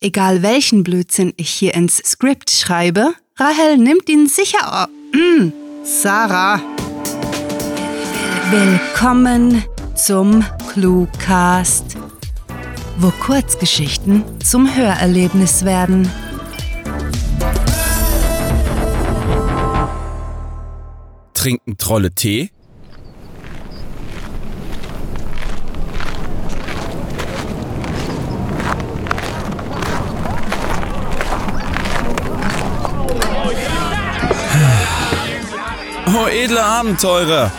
Egal welchen Blödsinn ich hier ins Skript schreibe, Rahel nimmt ihn sicher auf. Mm, Sarah. Willkommen zum Cluecast, wo Kurzgeschichten zum Hörerlebnis werden. Trinken Trolle Tee? Oh, edle Abenteurer!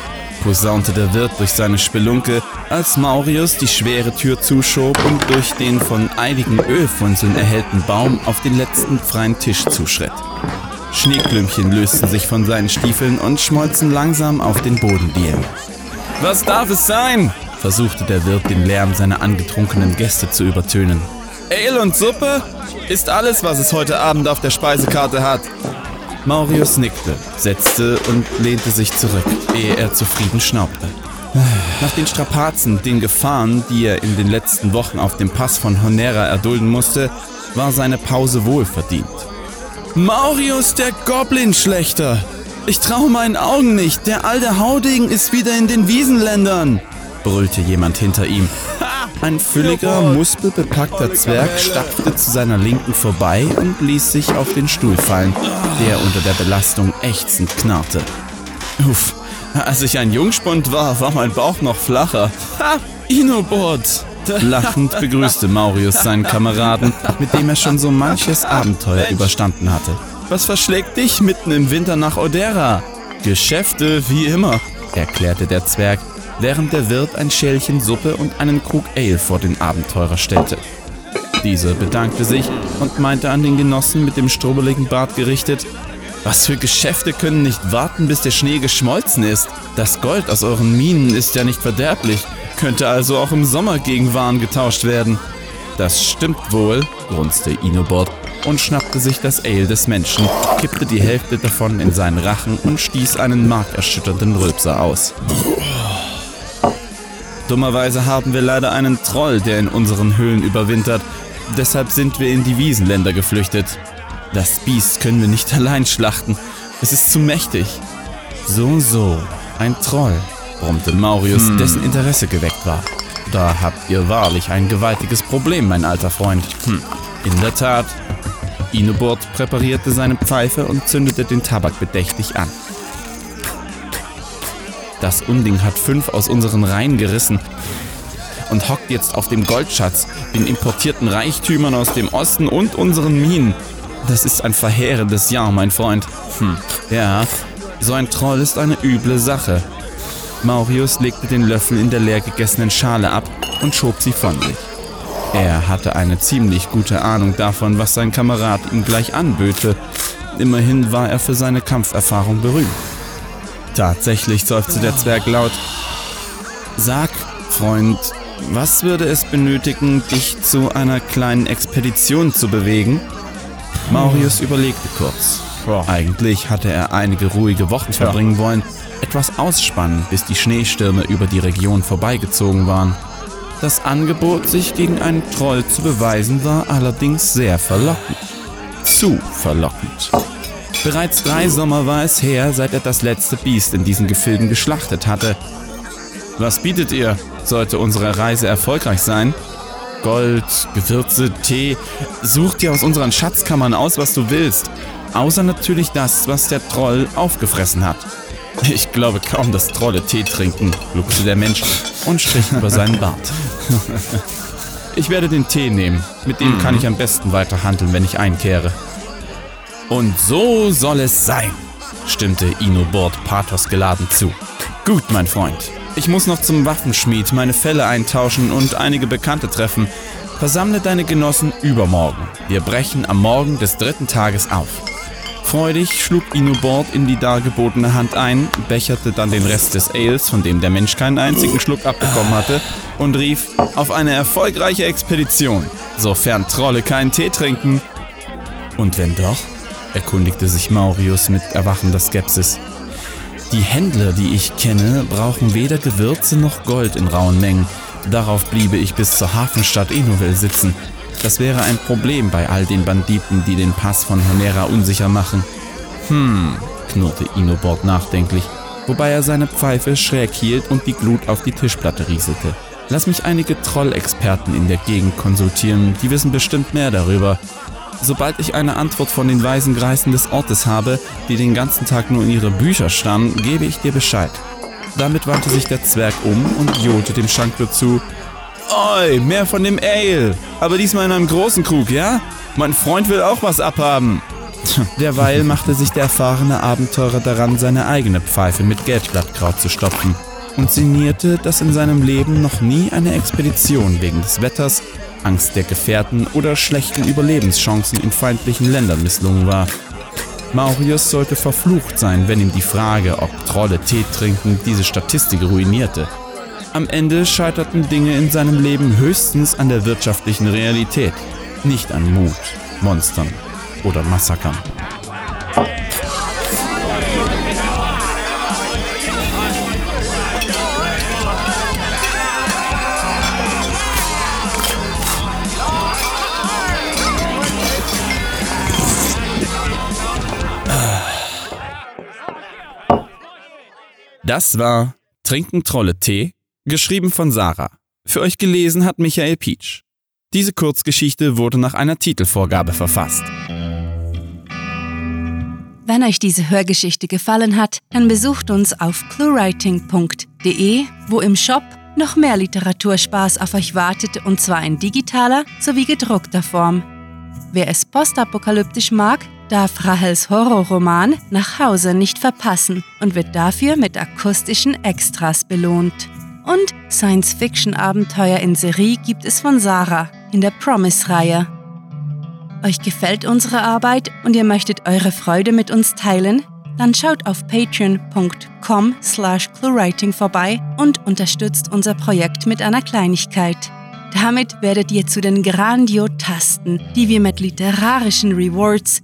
posaunte der Wirt durch seine Spelunke, als Maurius die schwere Tür zuschob und durch den von einigen Ölfunzeln erhellten Baum auf den letzten freien Tisch zuschritt. Schneeklümpchen lösten sich von seinen Stiefeln und schmolzen langsam auf den Bodendielen. Was darf es sein? versuchte der Wirt den Lärm seiner angetrunkenen Gäste zu übertönen. Ale und Suppe? Ist alles, was es heute Abend auf der Speisekarte hat. Maurius nickte, setzte und lehnte sich zurück, ehe er zufrieden schnaubte. Nach den Strapazen, den Gefahren, die er in den letzten Wochen auf dem Pass von Honera erdulden musste, war seine Pause wohlverdient. Maurius, der Goblin-Schlechter! Ich traue meinen Augen nicht, der alte Haudegen ist wieder in den Wiesenländern! brüllte jemand hinter ihm. Ein fülliger, muskelbepackter Zwerg stapfte zu seiner Linken vorbei und ließ sich auf den Stuhl fallen, der unter der Belastung ächzend knarrte. Uff, als ich ein Jungspund war, war mein Bauch noch flacher. Ha, Inobot! Lachend begrüßte Maurius seinen Kameraden, mit dem er schon so manches Abenteuer überstanden hatte. Was verschlägt dich mitten im Winter nach Odera? Geschäfte wie immer, erklärte der Zwerg während der Wirt ein Schälchen Suppe und einen Krug Ale vor den Abenteurer stellte. Dieser bedankte sich und meinte an den Genossen mit dem strubbeligen Bart gerichtet, was für Geschäfte können nicht warten, bis der Schnee geschmolzen ist? Das Gold aus euren Minen ist ja nicht verderblich, könnte also auch im Sommer gegen Waren getauscht werden. Das stimmt wohl, grunzte Inobot und schnappte sich das Ale des Menschen, kippte die Hälfte davon in seinen Rachen und stieß einen markerschütternden Rülpser aus. Dummerweise haben wir leider einen Troll, der in unseren Höhlen überwintert. Deshalb sind wir in die Wiesenländer geflüchtet. Das Biest können wir nicht allein schlachten. Es ist zu mächtig. So, so. Ein Troll, brummte Maurius, hm. dessen Interesse geweckt war. Da habt ihr wahrlich ein gewaltiges Problem, mein alter Freund. Hm. In der Tat. Inobort präparierte seine Pfeife und zündete den Tabak bedächtig an. Das Unding hat fünf aus unseren Reihen gerissen und hockt jetzt auf dem Goldschatz, den importierten Reichtümern aus dem Osten und unseren Minen. Das ist ein verheerendes Jahr, mein Freund. Hm. Ja, so ein Troll ist eine üble Sache. Maurius legte den Löffel in der leer gegessenen Schale ab und schob sie von sich. Er hatte eine ziemlich gute Ahnung davon, was sein Kamerad ihm gleich anböte. Immerhin war er für seine Kampferfahrung berühmt. Tatsächlich seufzte der Zwerg laut. Sag, Freund, was würde es benötigen, dich zu einer kleinen Expedition zu bewegen? Maurius überlegte kurz. Eigentlich hatte er einige ruhige Wochen verbringen wollen, etwas ausspannen, bis die Schneestürme über die Region vorbeigezogen waren. Das Angebot, sich gegen einen Troll zu beweisen, war allerdings sehr verlockend. Zu verlockend. Bereits drei Sommer war es her, seit er das letzte Biest in diesen Gefilden geschlachtet hatte. Was bietet ihr? Sollte unsere Reise erfolgreich sein? Gold, Gewürze, Tee. Such dir aus unseren Schatzkammern aus, was du willst. Außer natürlich das, was der Troll aufgefressen hat. Ich glaube kaum, dass Trolle Tee trinken, gluckste der Mensch und strich über seinen Bart. Ich werde den Tee nehmen. Mit dem kann ich am besten weiter handeln, wenn ich einkehre. Und so soll es sein, stimmte Inobord pathosgeladen zu. Gut, mein Freund. Ich muss noch zum Waffenschmied meine Felle eintauschen und einige Bekannte treffen. Versammle deine Genossen übermorgen. Wir brechen am Morgen des dritten Tages auf. Freudig schlug Inobord in die dargebotene Hand ein, becherte dann den Rest des Ales, von dem der Mensch keinen einzigen Schluck abbekommen hatte, und rief auf eine erfolgreiche Expedition, sofern Trolle keinen Tee trinken. Und wenn doch? Erkundigte sich Maurius mit erwachender Skepsis. Die Händler, die ich kenne, brauchen weder Gewürze noch Gold in rauen Mengen. Darauf bliebe ich bis zur Hafenstadt Enoville sitzen. Das wäre ein Problem bei all den Banditen, die den Pass von Honera unsicher machen. Hm, knurrte Inobord nachdenklich, wobei er seine Pfeife schräg hielt und die Glut auf die Tischplatte rieselte. Lass mich einige Trollexperten in der Gegend konsultieren, die wissen bestimmt mehr darüber. Sobald ich eine Antwort von den weisen Greisen des Ortes habe, die den ganzen Tag nur in ihre Bücher starren, gebe ich dir Bescheid. Damit wandte sich der Zwerg um und johlte dem Schankler zu. Oi, mehr von dem Ale. Aber diesmal in einem großen Krug, ja? Mein Freund will auch was abhaben. Derweil machte sich der erfahrene Abenteurer daran, seine eigene Pfeife mit Gelbblattkraut zu stopfen und sinnierte, dass in seinem Leben noch nie eine Expedition wegen des Wetters, Angst der Gefährten oder schlechten Überlebenschancen in feindlichen Ländern misslungen war. Maurius sollte verflucht sein, wenn ihm die Frage, ob Trolle Tee trinken, diese Statistik ruinierte. Am Ende scheiterten Dinge in seinem Leben höchstens an der wirtschaftlichen Realität, nicht an Mut, Monstern oder Massakern. Das war Trinken Trolle Tee, geschrieben von Sarah. Für euch gelesen hat Michael Pietsch. Diese Kurzgeschichte wurde nach einer Titelvorgabe verfasst. Wenn euch diese Hörgeschichte gefallen hat, dann besucht uns auf cluewriting.de, wo im Shop noch mehr Literaturspaß auf euch wartet und zwar in digitaler sowie gedruckter Form. Wer es postapokalyptisch mag, darf Rahels Horrorroman Nach Hause nicht verpassen und wird dafür mit akustischen Extras belohnt. Und Science-Fiction-Abenteuer in Serie gibt es von Sarah in der Promise-Reihe. Euch gefällt unsere Arbeit und ihr möchtet eure Freude mit uns teilen? Dann schaut auf patreon.com slash cluewriting vorbei und unterstützt unser Projekt mit einer Kleinigkeit. Damit werdet ihr zu den Grandiotasten, die wir mit literarischen Rewards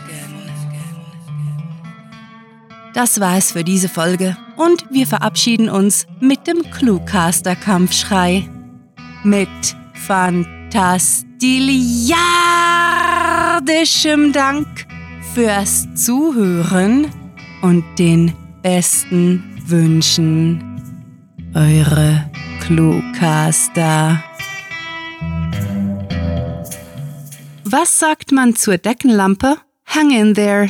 Das war es für diese Folge und wir verabschieden uns mit dem Cluecaster-Kampfschrei. Mit fantastiliardischem Dank fürs Zuhören und den besten Wünschen. Eure Cluecaster. Was sagt man zur Deckenlampe? Hang in there.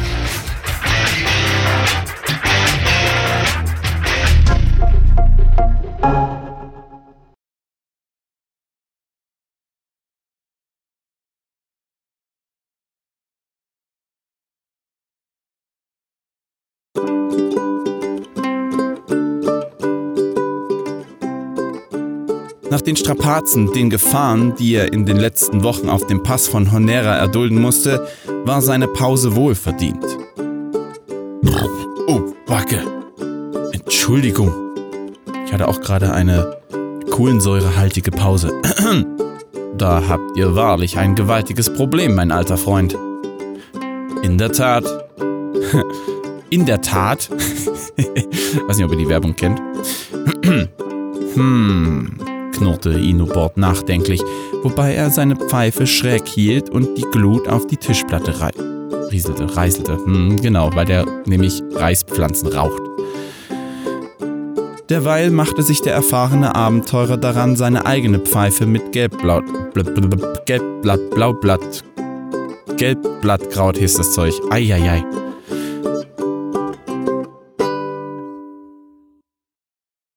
Nach den Strapazen, den Gefahren, die er in den letzten Wochen auf dem Pass von Honera erdulden musste, war seine Pause wohlverdient. Oh, Wacke. Entschuldigung. Ich hatte auch gerade eine kohlensäurehaltige Pause. Da habt ihr wahrlich ein gewaltiges Problem, mein alter Freund. In der Tat. In der Tat. Weiß nicht, ob ihr die Werbung kennt. hm, knurrte Inobord nachdenklich, wobei er seine Pfeife schräg hielt und die Glut auf die Tischplatte rei rieselte, reißelte. Hm, genau, weil der nämlich Reispflanzen raucht. Derweil machte sich der erfahrene Abenteurer daran, seine eigene Pfeife mit Gelbblatt, Gelbblatt, Blaublatt, Gelbblattkraut hieß das Zeug. Eieiei.